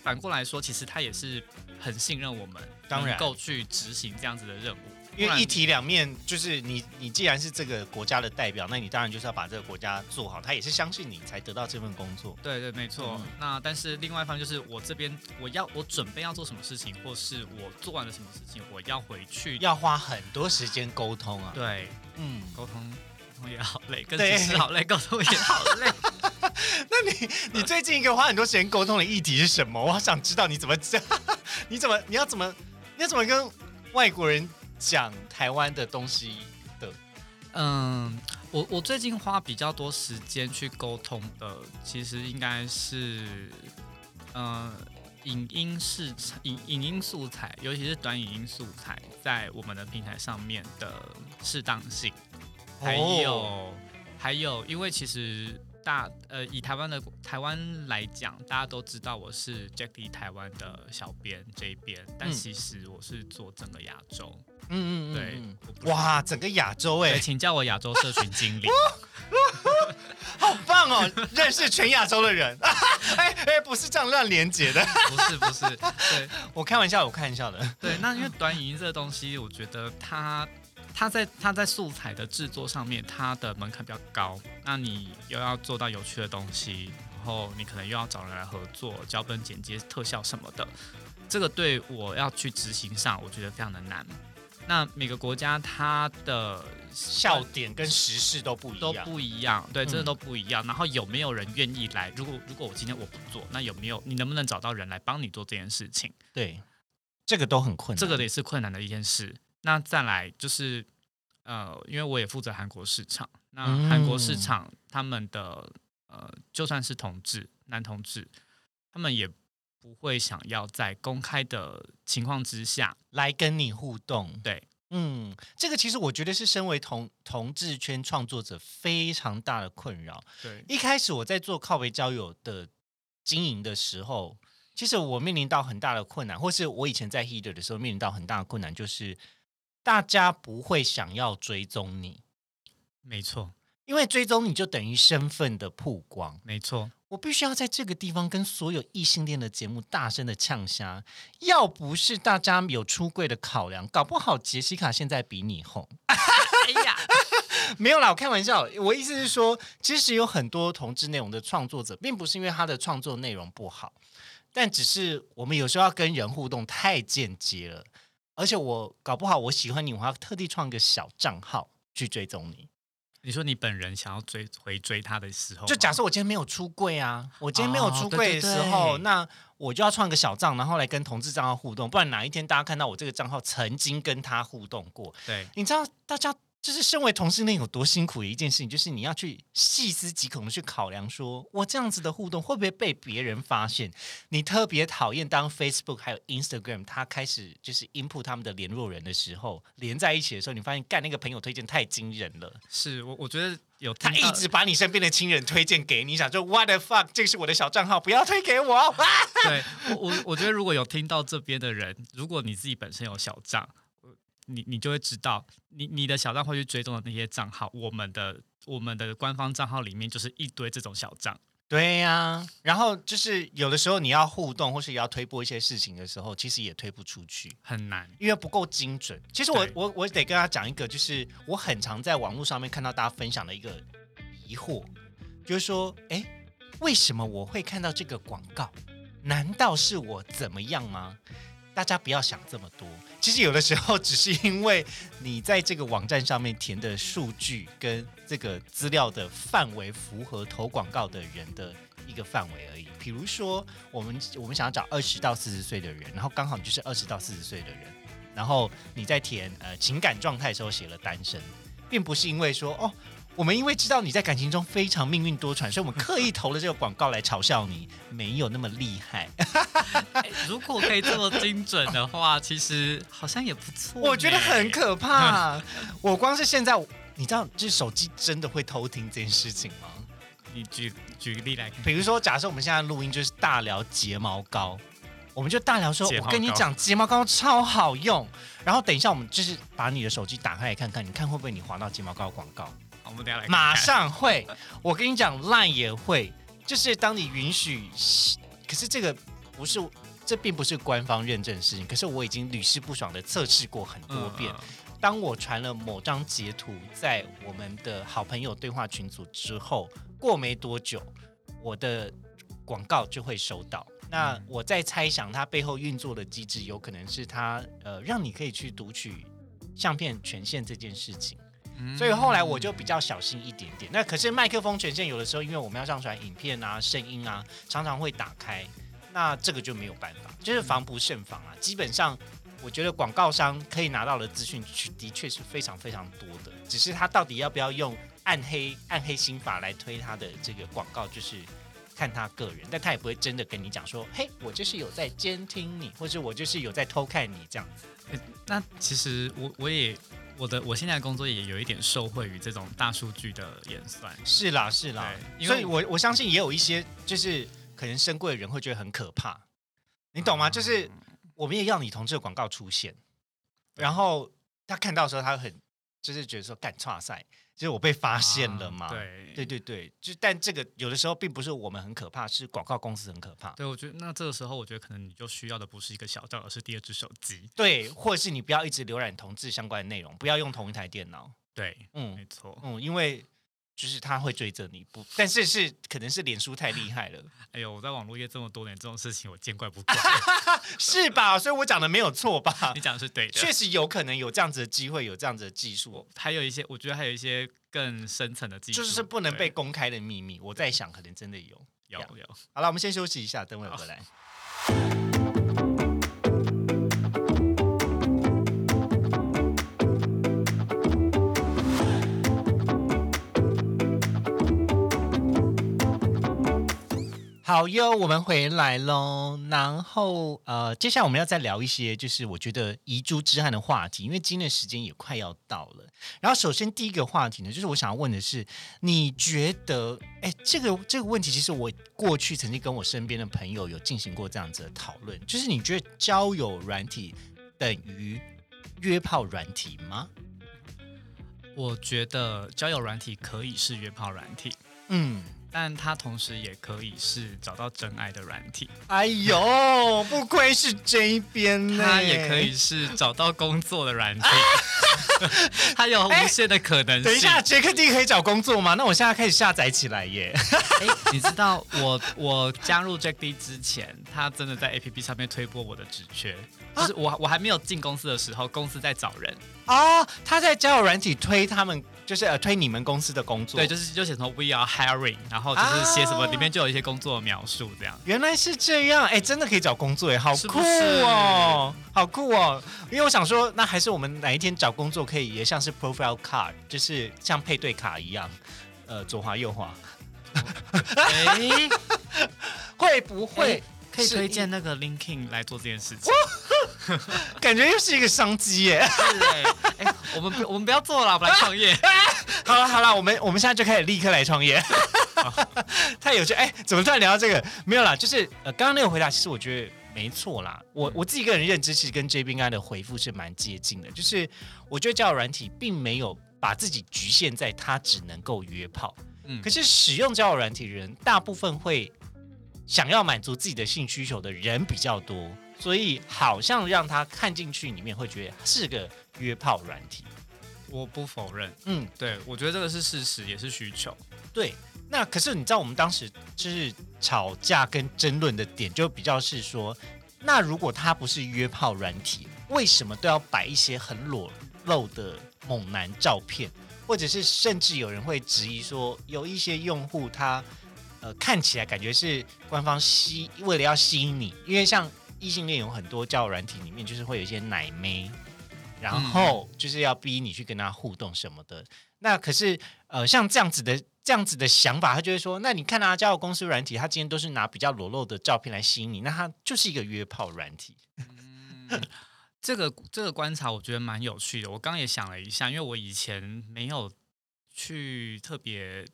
[SPEAKER 2] 反过来说，其实他也是很信任我们，
[SPEAKER 1] 当然。
[SPEAKER 2] 能够去执行这样子的任务，
[SPEAKER 1] 因为一体两面，就是你你既然是这个国家的代表，那你当然就是要把这个国家做好。他也是相信你才得到这份工作。
[SPEAKER 2] 对对，没错。
[SPEAKER 1] 嗯
[SPEAKER 2] 那但是另外一方就是我这边我要我准备要做什么事情，或是我做完了什么事情，我要回去
[SPEAKER 1] 要花很多时间沟通啊。
[SPEAKER 2] 对
[SPEAKER 1] 嗯，
[SPEAKER 2] 沟通，沟通也好累，跟
[SPEAKER 1] 对
[SPEAKER 2] 实施好累，沟通也 好累。
[SPEAKER 1] 那你你最近一个花很多时间沟通的议题是什么？我好想知道你怎么讲，你怎么你要怎么你要怎么跟外国人讲台湾的东西的？
[SPEAKER 2] 嗯，我我最近花比较多时间去沟通的，其实应该是，呃，影音是影影音素材，尤其是短影音素材，在我们的平台上面的适当性，还有、
[SPEAKER 1] 哦
[SPEAKER 2] 还有，因为其实。大呃，以台湾的台湾来讲，大家都知道我是 Jackie 台湾的小编这一边，但
[SPEAKER 1] 嗯
[SPEAKER 2] 其实我是做整个亚洲。
[SPEAKER 1] 嗯嗯嗯，
[SPEAKER 2] 对
[SPEAKER 1] 哇，整个亚洲哎、
[SPEAKER 2] 对，请叫我亚洲社群经理。
[SPEAKER 1] 好棒哦，认识全亚洲的人，哎哎，不是这样乱连接的，
[SPEAKER 2] 不是不是，对
[SPEAKER 1] 我开玩笑，我开玩笑的，
[SPEAKER 2] 对。那因为短影音这个东西，我觉得它它在它在素材的制作上面，它的门槛比较高。那你又要做到有趣的东西，然后你可能又要找人来合作，脚本、剪接、特效什么的，这个对我要去执行上，我觉得非常的难。那每个国家它的
[SPEAKER 1] 笑点跟时事都不一样都，
[SPEAKER 2] 不一样，对，真的
[SPEAKER 1] 嗯
[SPEAKER 2] 都不一样。然后有没有人愿意来？如果如果我今天我不做，那有没有你能不能找到人来帮你做这件事情？
[SPEAKER 1] 对，这个都很困难，
[SPEAKER 2] 这个也是困难的一件事。那再来就是，呃，因为我也负责韩国市场，那韩国市
[SPEAKER 1] 嗯。
[SPEAKER 2] 场他们的呃，就算是同志男同志，他们也不会想要在公开的情况之下，
[SPEAKER 1] 来跟你互动，
[SPEAKER 2] 对，
[SPEAKER 1] 嗯，这个其实我觉得是身为同同志圈创作者非常大的困扰。
[SPEAKER 2] 对，
[SPEAKER 1] 一开始我在做靠北交友的经营的时候，其实我面临到很大的困难，或是我以前在 Heater 的时候面临到很大的困难，就是大家不会想要追踪你，
[SPEAKER 2] 没错，
[SPEAKER 1] 因为追踪你就等于身份的曝光。
[SPEAKER 2] 没错，
[SPEAKER 1] 我必须要在这个地方跟所有异性恋的节目大声的呛虾，要不是大家有出柜的考量，搞不好杰西卡现在比你红。
[SPEAKER 2] 哎呀，
[SPEAKER 1] 没有啦，我开玩笑。我意思是说，其实有很多同志内容的创作者，并不是因为他的创作内容不好，但只是我们有时候要跟人互动太间接了。而且我搞不好我喜欢你，我还要特地创一个小账号去追踪你。
[SPEAKER 2] 你说你本人想要追回追他的时候，
[SPEAKER 1] 就假设我今天没有出柜啊，我今天没有出柜的时
[SPEAKER 2] 哦
[SPEAKER 1] 候，
[SPEAKER 2] 对对对
[SPEAKER 1] 那我就要创个小账，然后来跟同志账号互动，不然哪一天大家看到我这个账号曾经跟他互动过，
[SPEAKER 2] 对
[SPEAKER 1] 你知道大家就是身为同性恋有多辛苦的一件事情，就是你要去细思极恐的去考量说，我这样子的互动会不会被别人发现？你特别讨厌当 Facebook 还有 Instagram 它开始就是 input 他们的联络人的时候，连在一起的时候，你发现干那个朋友推荐太惊人了，
[SPEAKER 2] 是我我觉得有
[SPEAKER 1] 他一直把你身边的亲人推荐给你，想说 What the fuck，这是我的小账号，不要推给我。啊
[SPEAKER 2] 对我我我觉得如果有听到这边的人，如果你自己本身有小账，呃你你就会知道，你你的小账会去追踪的那些账号，我们的我们的官方账号里面就是一堆这种小账。
[SPEAKER 1] 对呀、然后就是有的时候你要互动或是要推播一些事情的时候，其实也推不出去。
[SPEAKER 2] 很难，
[SPEAKER 1] 因为不够精准。其实我我我得跟他讲一个，就是我很常在网络上面看到大家分享的一个疑惑，就是说，哎，为什么我会看到这个广告？难道是我怎么样吗？大家不要想这么多，其实有的时候只是因为你在这个网站上面填的数据跟这个资料的范围符合投广告的人的一个范围而已。比如说，我们我们想要找二十到四十岁的人，然后刚好你就是二十到四十岁的人，然后你在填呃情感状态的时候写了单身，并不是因为说哦。我们因为知道你在感情中非常命运多舛，所以我们刻意投了这个广告来嘲笑你，没有那么厉害。
[SPEAKER 2] 哎 如果可以这么精准的话，其实好像也不错。
[SPEAKER 1] 我觉得很可怕。我光是现在，你知道，就是手机真的会偷听这件事情吗？
[SPEAKER 2] 你举举个例来看，
[SPEAKER 1] 比如说，假设我们现在录音就是大聊睫毛膏，我们就大聊说，我跟你讲，睫毛膏超好用。然后等一下，我们就是把你的手机打开来看看，你看会不会你滑到睫毛膏广告？
[SPEAKER 2] 我们等一下来看看
[SPEAKER 1] 马上会。我跟你讲，Line 也会，就是当你允许，可是这个不是。这并不是官方认证的事情，可是我已经屡试不爽的测试过很多遍。
[SPEAKER 2] 嗯
[SPEAKER 1] 当我传了某张截图在我们的好朋友对话群组之后，过没多久，我的广告就会收到。那
[SPEAKER 2] 嗯
[SPEAKER 1] 我在猜想，它背后运作的机制，有可能是它呃，让你可以去读取相片权限这件事情。
[SPEAKER 2] 嗯
[SPEAKER 1] 所以后来我就比较小心一点点。那可是麦克风权限有的时候，因为我们要上传影片啊、声音啊，常常会打开，那这个就没有办法，就是防不胜防啊。基本上，我觉得广告商可以拿到的资讯，的确是非常非常多的，只是他到底要不要用暗黑暗黑心法来推他的这个广告，就是。看他个人，但他也不会真的跟你讲说，嘿，我就是有在监听你，或者我就是有在偷看你这样子。
[SPEAKER 2] 那其实我我也我的我现在的工作也有一点受惠于这种大数据的演算。
[SPEAKER 1] 是啦，是啦，所以我我相信也有一些就是可能深贵的人会觉得很可怕，你懂吗？就是我们也要你同志的广告出现，然后他看到的时候，他很就是觉得说干差赛，就是我被发现了嘛。
[SPEAKER 2] 啊对
[SPEAKER 1] 对对对，就但这个有的时候并不是我们很可怕，是广告公司很可怕。
[SPEAKER 2] 对，我觉得那这个时候，我觉得可能你就需要的不是一个小账，而是第二只手机。
[SPEAKER 1] 对，或者是你不要一直浏览同志相关的内容，不要用同一台电脑。
[SPEAKER 2] 对，
[SPEAKER 1] 嗯
[SPEAKER 2] 没错。
[SPEAKER 1] 嗯，因为就是他会追着你不，但是是可能是脸书太厉害了，
[SPEAKER 2] 哎呦，我在网络业这么多年，这种事情我见怪不怪。
[SPEAKER 1] 是吧？所以我讲的没有错吧
[SPEAKER 2] 你？讲的是对的。
[SPEAKER 1] 确实有可能有这样子的机会，有这样子的技术，
[SPEAKER 2] 还有一些，我觉得还有一些更深层的技术，
[SPEAKER 1] 就是不能被公开的秘密。我在想，可能真的有。
[SPEAKER 2] 有
[SPEAKER 1] 呀
[SPEAKER 2] 有。
[SPEAKER 1] 好了，我们先休息一下，等会回来。好哟，我们回来喽。然后呃，接下来我们要再聊一些，就是我觉得遗珠之憾的话题，因为今天的时间也快要到了。然后首先第一个话题呢，就是我想要问的是，你觉得，哎，这个这个问题，其实我过去曾经跟我身边的朋友有进行过这样子的讨论，就是你觉得交友软体等于约炮软体吗？
[SPEAKER 2] 我觉得交友软体可以是约炮软体，
[SPEAKER 1] 嗯，
[SPEAKER 2] 但它同时也可以是找到真爱的软体，
[SPEAKER 1] 哎呦，不愧是这一边呢，
[SPEAKER 2] 它也可以是找到工作的软体，它有无限的可能性。
[SPEAKER 1] 等一下，杰克蒂可以找工作吗？那我现在开始下载起来耶。
[SPEAKER 2] 哎，你知道我我加入 Jack D 之前，他真的在 APP 上面推播我的职缺，
[SPEAKER 1] 啊
[SPEAKER 2] 就是我我还没有进公司的时候，公司在找人，
[SPEAKER 1] 哦，他在交友软体推他们，就是呃推你们公司的工作。
[SPEAKER 2] 对，就是就写什么 We are hiring，然后就是写什么，
[SPEAKER 1] 啊。
[SPEAKER 2] 里面就有一些工作的描述这样。
[SPEAKER 1] 原来是这样，哎，真的可以找工作哎，好酷
[SPEAKER 2] 是是？
[SPEAKER 1] 哦，好酷哦。因为我想说，那还是我们哪一天找工作可以也像是 profile card，就是像配对卡一样，呃，左滑右滑，
[SPEAKER 2] 哎，
[SPEAKER 1] 会不会？
[SPEAKER 2] 哎可以推荐那个 LinkedIn 来做这件事情。
[SPEAKER 1] 感觉又是一个商机耶？
[SPEAKER 2] 是哎，哎，我们不我们不要做了，我们来创业。
[SPEAKER 1] 好了好了，我们我们现在就开始立刻来创业，太有趣！哎，怎么突然聊到这个？没有啦，就是呃，刚刚那个回答，其实我觉得没错啦。我我自己个人认知，其实跟 J B 刚才的回复是蛮接近的，就是我觉得交友软体并没有把自己局限在它只能够约炮，
[SPEAKER 2] 嗯
[SPEAKER 1] 可是使用交友软体的人，大部分会想要满足自己的性需求的人比较多，所以好像让他看进去里面会觉得是个约炮软体。
[SPEAKER 2] 我不否认，
[SPEAKER 1] 嗯，
[SPEAKER 2] 对我觉得这个是事实，也是需求。
[SPEAKER 1] 对，那可是你知道，我们当时就是吵架跟争论的点，就比较是说，那如果他不是约炮软体，为什么都要摆一些很裸露的猛男照片？或者是甚至有人会质疑说，有一些用户他呃看起来感觉是官方吸为了要吸引你，因为像异性恋有很多交友软体里面就是会有一些奶妹，然后就是要逼你去跟他互动什么的。那可是呃，像这样子的这样子的想法，他就会说，那你看啊，交友公司软体，他今天都是拿比较裸露的照片来吸引你，那他就是一个约炮软体。
[SPEAKER 2] 这个这个观察我觉得蛮有趣的。我刚刚也想了一下，因为我以前没有去特别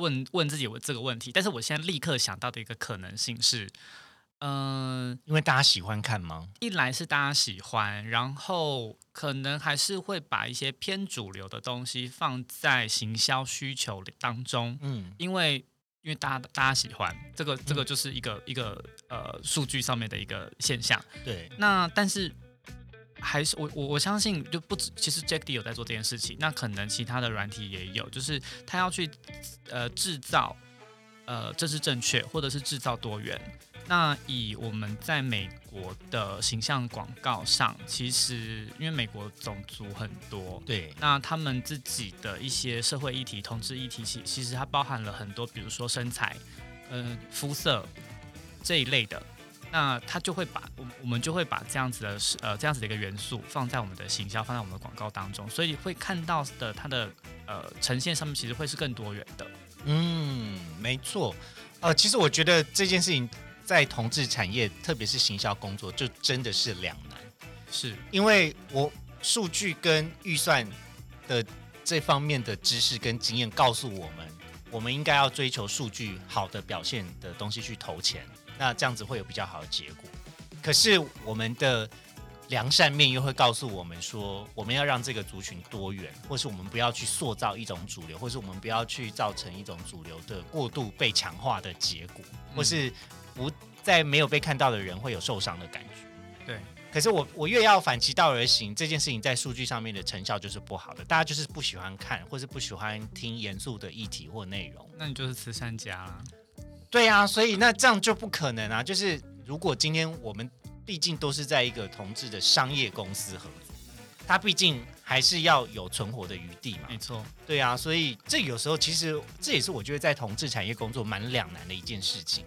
[SPEAKER 2] 问问自己我这个问题，但是我现在立刻想到的一个可能性是，嗯、
[SPEAKER 1] 因为大家喜欢看吗？
[SPEAKER 2] 一来是大家喜欢，然后可能还是会把一些偏主流的东西放在行销需求当中，
[SPEAKER 1] 嗯，
[SPEAKER 2] 因为因为大家大家喜欢这个，这个就是一个一个呃数据上面的一个现象。
[SPEAKER 1] 对，
[SPEAKER 2] 那但是还是我我我相信就不止，其实 Jack D 有在做这件事情，那可能其他的软体也有，就是他要去呃制造呃这是正确，或者是制造多元。那以我们在美国的形象广告上，其实因为美国种族很多，
[SPEAKER 1] 对，
[SPEAKER 2] 那他们自己的一些社会议题、同志议题，其其实它包含了很多，比如说身材、呃肤色这一类的。那他就会把我我们就会把这样子的呃这样子的一个元素放在我们的行销，放在我们的广告当中，所以会看到的它的呃呈现上面其实会是更多元的。
[SPEAKER 1] 嗯，没错。呃，其实我觉得这件事情在同志产业，特别是行销工作，就真的是两难。
[SPEAKER 2] 是，
[SPEAKER 1] 因为我数据跟预算的这方面的知识跟经验告诉我们，我们应该要追求数据好的表现的东西去投钱，那这样子会有比较好的结果。可是我们的良善面又会告诉我们说，我们要让这个族群多元，或是我们不要去塑造一种主流，或是我们不要去造成一种主流的过度被强化的结果，或是不在没有被看到的人会有受伤的感觉。
[SPEAKER 2] 对，
[SPEAKER 1] 可是我我越要反其道而行，这件事情在数据上面的成效就是不好的，大家就是不喜欢看，或是不喜欢听严肃的议题或内容。
[SPEAKER 2] 那你就是慈善家啦。
[SPEAKER 1] 对啊，所以那这样就不可能啊！就是如果今天我们毕竟都是在一个同志的商业公司合作，它毕竟还是要有存活的余地嘛。
[SPEAKER 2] 没错，
[SPEAKER 1] 对啊，所以这有时候其实这也是我觉得在同志产业工作蛮两难的一件事情。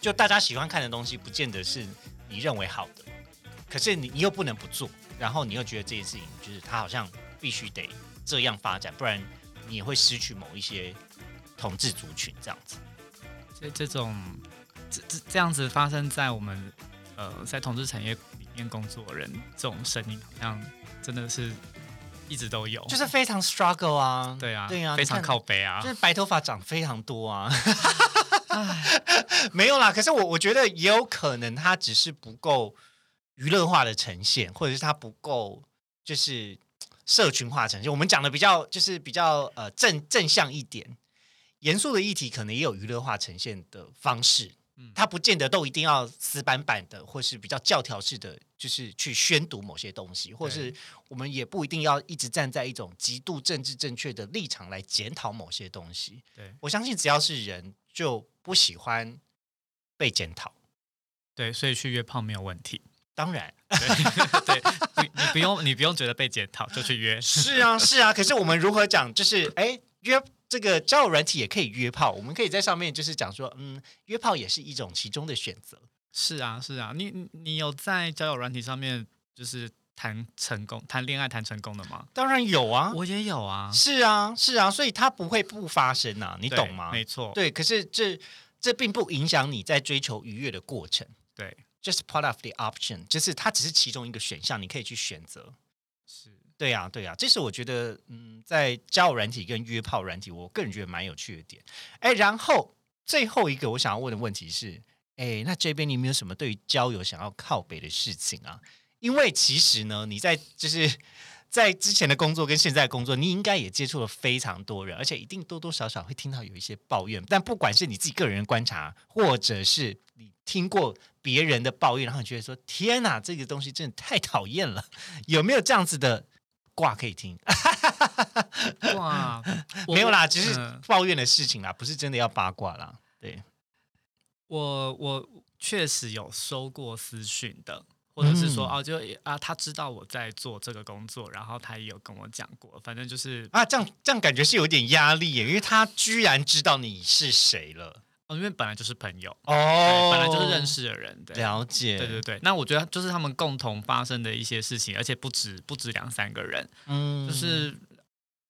[SPEAKER 1] 就大家喜欢看的东西，不见得是你认为好的，可是你你又不能不做，然后你又觉得这件事情就是它好像必须得这样发展，不然你也会失去某一些同志族群这样子。
[SPEAKER 2] 这这种这这这样子发生在我们呃在同志产业里面工作的人，这种声音好像真的是一直都有，
[SPEAKER 1] 就是非常 struggle 啊，
[SPEAKER 2] 对啊，
[SPEAKER 1] 对啊，
[SPEAKER 2] 非常靠背啊。
[SPEAKER 1] 就，是白头发长非常多啊。没有啦，可是我我觉得也有可能他只是不够娱乐化的呈现，或者是他不够就是社群化呈现。我们讲的比较就是比较呃正正向一点，严肃的议题可能也有娱乐化呈现的方式。
[SPEAKER 2] 嗯
[SPEAKER 1] 它不见得都一定要死板板的，或是比较教条式的，就是去宣读某些东西，或是我们也不一定要一直站在一种极度政治正确的立场来检讨某些东西。
[SPEAKER 2] 对
[SPEAKER 1] 我相信只要是人，就不喜欢被检讨。
[SPEAKER 2] 对，所以去约炮没有问题。
[SPEAKER 1] 当然
[SPEAKER 2] 对，对你你不用你不用觉得被检讨就去约，
[SPEAKER 1] 是啊，是啊。可是我们如何讲？就是哎，约这个交友软体也可以约炮，我们可以在上面就是讲说，嗯，约炮也是一种其中的选择。
[SPEAKER 2] 是啊是啊，你你你有在交友软体上面就是谈成功谈恋爱谈成功的吗？
[SPEAKER 1] 当然有啊，
[SPEAKER 2] 我也有啊，
[SPEAKER 1] 是啊，是啊，所以它不会不发生啊，你懂吗？
[SPEAKER 2] 没错，
[SPEAKER 1] 对，可是这这并不影响你在追求愉悦的过程。
[SPEAKER 2] 对
[SPEAKER 1] Just part of the option，就是它只是其中一个选项，你可以去选择。
[SPEAKER 2] 是。
[SPEAKER 1] 对呀、对呀、这是我觉得，嗯，在交友软体跟约炮软体，我个人觉得蛮有趣的点。哎，然后最后一个我想要问的问题是，哎，那这边你有没有什么对于交友想要靠北的事情啊？因为其实呢，你在就是在之前的工作跟现在的工作，你应该也接触了非常多人，而且一定多多少少会听到有一些抱怨。但不管是你自己个人的观察，或者是你听过别人的抱怨，然后你觉得说：“天哪，这个东西真的太讨厌了。”有没有这样子的卦可以听？
[SPEAKER 2] 哇，
[SPEAKER 1] 没有啦，只是
[SPEAKER 2] 嗯
[SPEAKER 1] 抱怨的事情啦，不是真的要八卦啦。对，
[SPEAKER 2] 我我确实有收过私讯的，或者是说、
[SPEAKER 1] 嗯
[SPEAKER 2] 哦，就啊，他知道我在做这个工作，然后他也有跟我讲过，反正就是
[SPEAKER 1] 啊，这样这样感觉是有点压力耶，因为他居然知道你是谁了
[SPEAKER 2] 哦，因为本来就是朋友，
[SPEAKER 1] 哦，
[SPEAKER 2] 本来就是认识的人，对。
[SPEAKER 1] 了解，
[SPEAKER 2] 对对对，那我觉得就是他们共同发生的一些事情，而且不止不止两三个人，
[SPEAKER 1] 嗯
[SPEAKER 2] 就是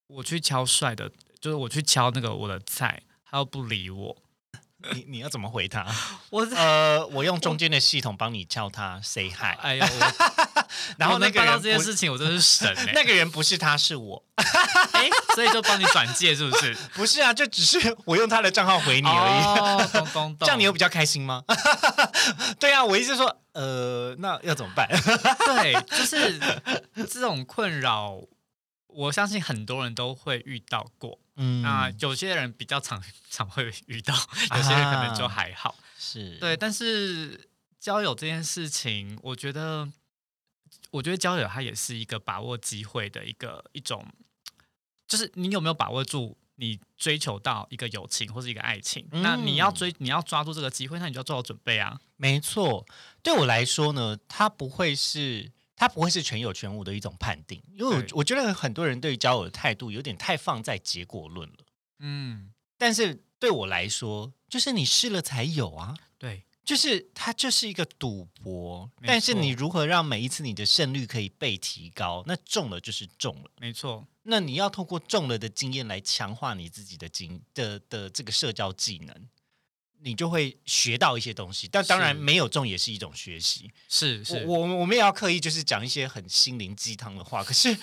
[SPEAKER 2] 我去敲帅的，就是我去敲那个我的菜，他又不理我，
[SPEAKER 1] 你你要怎么回他？
[SPEAKER 2] 我
[SPEAKER 1] 呃，我用中间的系统帮你敲他 say hi，
[SPEAKER 2] 哎呦，我
[SPEAKER 1] 然后那个
[SPEAKER 2] 我能办到这件事情，我真是神 哎、
[SPEAKER 1] 那个人不是他，是我，
[SPEAKER 2] 哎，所以就帮你转介是不是？
[SPEAKER 1] 不是啊，就只是我用他的账号回你而已。
[SPEAKER 2] 哦，懂懂懂，
[SPEAKER 1] 这样你有比较开心吗？对啊，我意思是说，呃，那要怎么办？
[SPEAKER 2] 对，就是这种困扰，我相信很多人都会遇到过。
[SPEAKER 1] 嗯
[SPEAKER 2] 那有些人比较常常会遇到，有些人可能就还好。
[SPEAKER 1] 是
[SPEAKER 2] 对，但是交友这件事情，我觉得，我觉得交友它也是一个把握机会的一个一种，就是你有没有把握住你追求到一个友情或是一个爱情？那你要
[SPEAKER 1] 嗯
[SPEAKER 2] 追，你要抓住这个机会，那你就要做好准备啊。
[SPEAKER 1] 没错，对我来说呢，它不会是它不会是全有全无的一种判定，因为我我觉得很多人对于交友的态度有点太放在结果论了。
[SPEAKER 2] 嗯，
[SPEAKER 1] 但是对我来说，就是你试了才有啊，
[SPEAKER 2] 对，
[SPEAKER 1] 就是它就是一个赌博，但是你如何让每一次你的胜率可以被提高，那中了就是中了。
[SPEAKER 2] 没错，
[SPEAKER 1] 那你要透过中了的经验来强化你自己的经的的这个社交技能。你就会学到一些东西。但当然，没有中也是一种学习。
[SPEAKER 2] 是是，
[SPEAKER 1] 我我我们也要刻意就是讲一些很心灵鸡汤的话，可是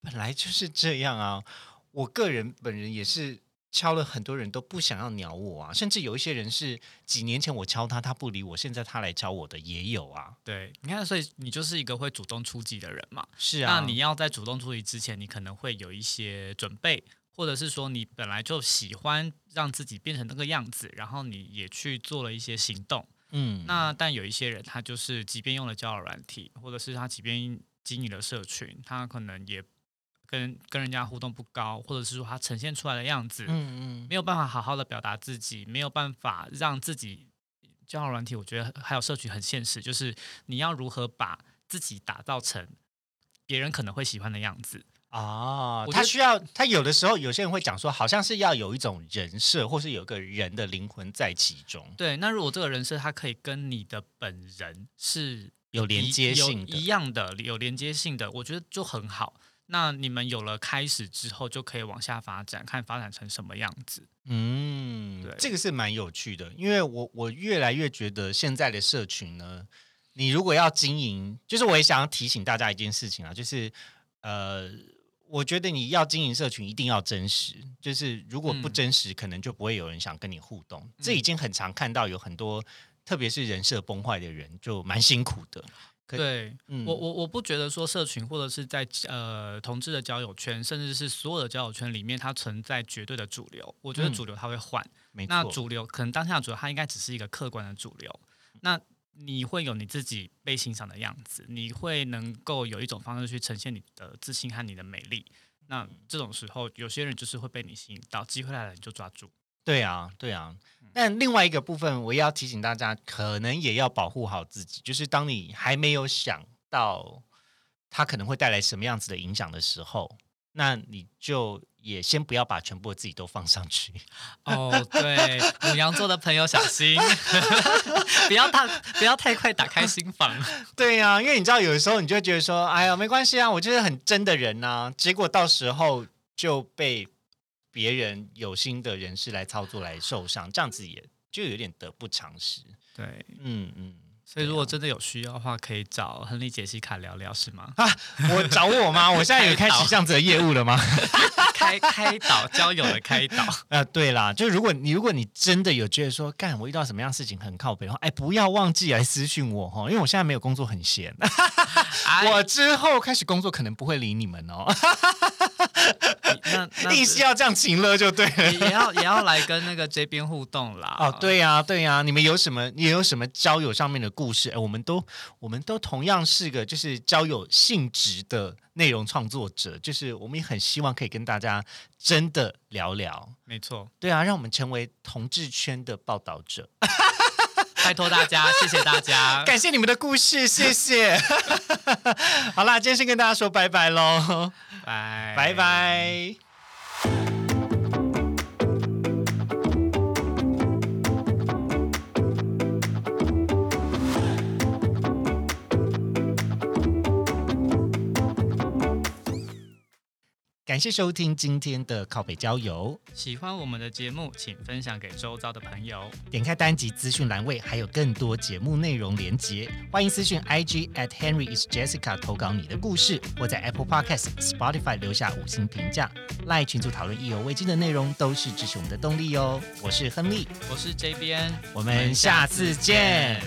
[SPEAKER 1] 本来就是这样啊。我个人本人也是敲了很多人都不想要鸟我啊，甚至有一些人是几年前我敲他，他不理我，现在他来敲我的也有啊。
[SPEAKER 2] 对，你看，所以你就是一个会主动出击的人嘛。
[SPEAKER 1] 是啊，
[SPEAKER 2] 那你要在主动出击之前，你可能会有一些准备，或者是说你本来就喜欢让自己变成那个样子，然后你也去做了一些行动。
[SPEAKER 1] 嗯，
[SPEAKER 2] 那但有一些人，他就是即便用了交友软体，或者是他即便经营了社群，他可能也跟跟人家互动不高，或者是说他呈现出来的样子，
[SPEAKER 1] 嗯嗯
[SPEAKER 2] 没有办法好好的表达自己，没有办法让自己交友软体，我觉得还有社群很现实，就是你要如何把自己打造成别人可能会喜欢的样子。
[SPEAKER 1] 啊，他需要他有的时候有些人会讲说，好像是要有一种人设，或是有个人的灵魂在其中，
[SPEAKER 2] 对，那如果这个人设他可以跟你的本人是
[SPEAKER 1] 有连接性的
[SPEAKER 2] 一样的，有连接性的，我觉得就很好。那你们有了开始之后，就可以往下发展，看发展成什么样子。
[SPEAKER 1] 嗯，
[SPEAKER 2] 对
[SPEAKER 1] 这个是蛮有趣的，因为我我越来越觉得现在的社群呢，你如果要经营，就是我也想要提醒大家一件事情啊，就是呃，我觉得你要经营社群一定要真实，就是如果不
[SPEAKER 2] 嗯
[SPEAKER 1] 真实，可能就不会有人想跟你互动。这已经很常看到有很多，特别是人设崩坏的人，就蛮辛苦的。可
[SPEAKER 2] 对，
[SPEAKER 1] 嗯
[SPEAKER 2] 我我我不觉得说社群或者是在呃同志的交友圈，甚至是所有的交友圈里面，它存在绝对的主流。我觉得
[SPEAKER 1] 嗯
[SPEAKER 2] 主流它会换，那主流可能当下的主流它应该只是一个客观的主流。那你会有你自己被欣赏的样子，你会能够有一种方式去呈现你的自信和你的美丽。那这种时候，有些人就是会被你吸引到，机会来了你就抓住。
[SPEAKER 1] 对啊，对啊。
[SPEAKER 2] 嗯
[SPEAKER 1] 但另外一个部分，我也要提醒大家，可能也要保护好自己。就是当你还没有想到它可能会带来什么样子的影响的时候，那你就也先不要把全部的自己都放上去。
[SPEAKER 2] 哦，对，母羊座的朋友小心，不要太不要太快打开心房。
[SPEAKER 1] 对呀、因为你知道，有的时候你就会觉得说，哎呀，没关系啊，我就是很真的人呐、结果到时候就被别人有心的人士来操作来受伤，这样子也就有点得不偿失。
[SPEAKER 2] 对，
[SPEAKER 1] 嗯嗯。
[SPEAKER 2] 所以如果真的有需要的话，可以找亨利、杰西卡聊聊，是吗？
[SPEAKER 1] 啊我找我吗？我现在有开始这样子的业务了吗？
[SPEAKER 2] 开 开导交友的开导，
[SPEAKER 1] 呃，对啦，就如果你如果你真的有觉得说，干我遇到什么样事情很靠北的话，哎，不要忘记来私讯我哈，因为我现在没有工作，很闲。
[SPEAKER 2] 哎
[SPEAKER 1] 我之后开始工作，可能不会理你们哦。
[SPEAKER 2] 那那
[SPEAKER 1] 硬是要这样情乐就对了。
[SPEAKER 2] 也也要也要来跟那个这边互动啦。
[SPEAKER 1] 哦，对呀、对呀、你们有什么？也有什么交友上面的故事？哎，我们都我们都同样是个就是交友性质的内容创作者，就是我们也很希望可以跟大家真的聊聊。
[SPEAKER 2] 没错，
[SPEAKER 1] 对啊，让我们成为同志圈的报道者。
[SPEAKER 2] 拜托大家，谢谢大家，
[SPEAKER 1] 感谢你们的故事，谢谢。好啦，今天先跟大家说拜拜喽，
[SPEAKER 2] 拜
[SPEAKER 1] 拜。拜。感谢收听今天的靠北郊游。
[SPEAKER 2] 喜欢我们的节目，请分享给周遭的朋友。
[SPEAKER 1] 点开单集资讯栏位，还有更多节目内容连结。欢迎私讯 IG at Henry is Jessica 投稿你的故事，或在 Apple Podcast、Spotify 留下五星评价。赖群组讨论意犹未尽的内容，都是支持我们的动力哦。我是亨利，
[SPEAKER 2] 我是 JBN，，
[SPEAKER 1] 我们下次见。